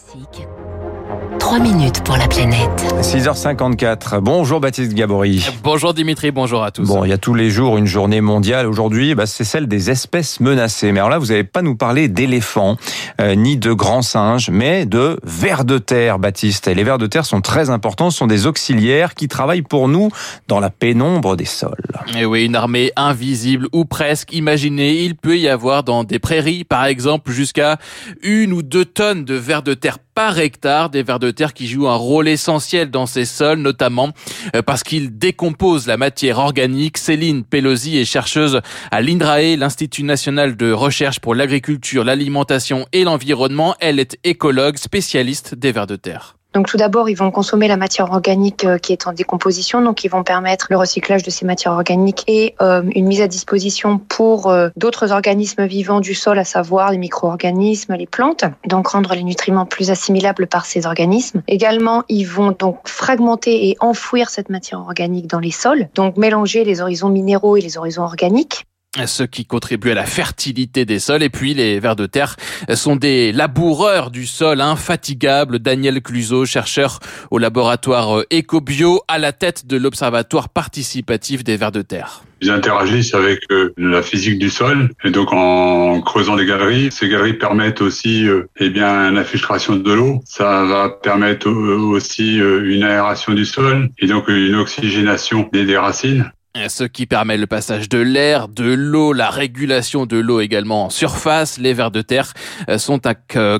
Classique. 3 minutes pour la planète. 6h54. Bonjour Baptiste Gabory. Bonjour Dimitri, bonjour à tous. Bon, il y a tous les jours une journée mondiale. Aujourd'hui, bah, c'est celle des espèces menacées. Mais alors là, vous n'allez pas nous parler d'éléphants, euh, ni de grands singes, mais de vers de terre, Baptiste. Et les vers de terre sont très importants. Ce sont des auxiliaires qui travaillent pour nous dans la pénombre des sols. Et oui, une armée invisible ou presque. Imaginez, il peut y avoir dans des prairies, par exemple, jusqu'à une ou deux tonnes de vers de terre par hectare, des vers de terre qui jouent un rôle essentiel dans ces sols, notamment euh, parce qu'ils décomposent la matière organique. Céline Pelosi est chercheuse à l'INRAE, l'Institut national de recherche pour l'agriculture, l'alimentation et l'environnement. Elle est écologue, spécialiste des vers de terre. Donc tout d'abord, ils vont consommer la matière organique euh, qui est en décomposition, donc ils vont permettre le recyclage de ces matières organiques et euh, une mise à disposition pour euh, d'autres organismes vivants du sol, à savoir les micro-organismes, les plantes, donc rendre les nutriments plus assimilables par ces organismes. Également, ils vont donc fragmenter et enfouir cette matière organique dans les sols, donc mélanger les horizons minéraux et les horizons organiques ce qui contribue à la fertilité des sols. Et puis les vers de terre sont des laboureurs du sol infatigables. Daniel Cluseau, chercheur au laboratoire EcoBio, à la tête de l'Observatoire participatif des vers de terre. Ils interagissent avec euh, la physique du sol et donc en creusant des galeries, ces galeries permettent aussi euh, eh bien l'infiltration de l'eau. Ça va permettre aussi euh, une aération du sol et donc une oxygénation des racines ce qui permet le passage de l'air, de l'eau, la régulation de l'eau également en surface. Les vers de terre euh, sont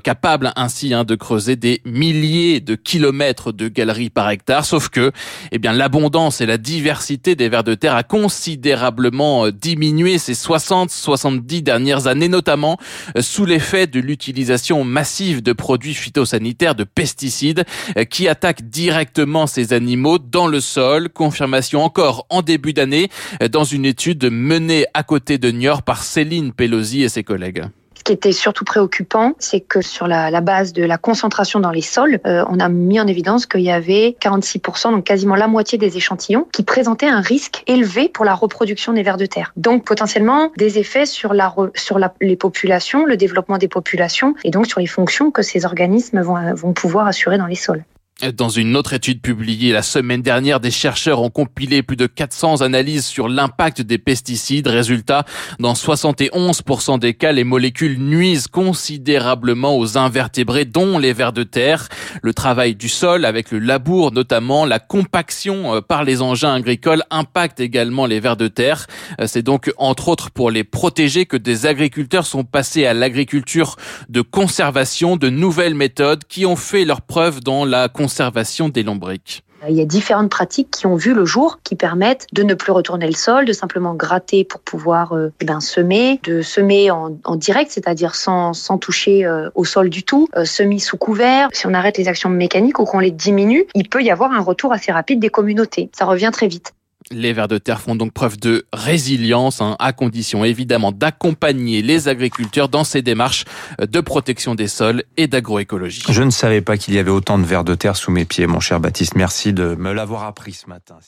capables ainsi hein, de creuser des milliers de kilomètres de galeries par hectare, sauf que eh bien l'abondance et la diversité des vers de terre a considérablement euh, diminué ces 60-70 dernières années, notamment euh, sous l'effet de l'utilisation massive de produits phytosanitaires, de pesticides, qui attaquent directement ces animaux dans le sol. Confirmation encore en début d'année dans une étude menée à côté de Niort par Céline Pelosi et ses collègues. Ce qui était surtout préoccupant, c'est que sur la, base de la concentration dans les sols, euh, on a mis en évidence qu'il y avait 46%, donc quasiment la moitié des échantillons, qui présentaient un risque élevé pour la reproduction des vers de terre. Donc potentiellement des effets sur, les populations, le développement des populations, et donc sur les fonctions que ces organismes vont pouvoir assurer dans les sols. Dans une autre étude publiée la semaine dernière, des chercheurs ont compilé plus de 400 analyses sur l'impact des pesticides. Résultat, dans 71% des cas, les molécules nuisent considérablement aux invertébrés, dont les vers de terre. Le travail du sol avec le labour, notamment la compaction euh, par les engins agricoles, impacte également les vers de terre. Euh, c'est donc entre autres pour les protéger que des agriculteurs sont passés à l'agriculture de conservation, de nouvelles méthodes qui ont fait leur preuve dans la conservation Il y a différentes pratiques qui ont vu le jour, qui permettent de ne plus retourner le sol, de simplement gratter pour pouvoir euh, eh ben, semer, de semer en, direct, c'est-à-dire sans, sans toucher euh, au sol du tout, euh, sous couvert. Si on arrête les actions mécaniques ou qu'on les diminue, il peut y avoir un retour assez rapide des communautés. Ça revient très vite. Les vers de terre font donc preuve de résilience, hein, à condition évidemment d'accompagner les agriculteurs dans ces démarches de protection des sols et d'agroécologie. Je ne savais pas qu'il y avait autant de vers de terre sous mes pieds, mon cher Baptiste. Merci de me l'avoir appris ce matin.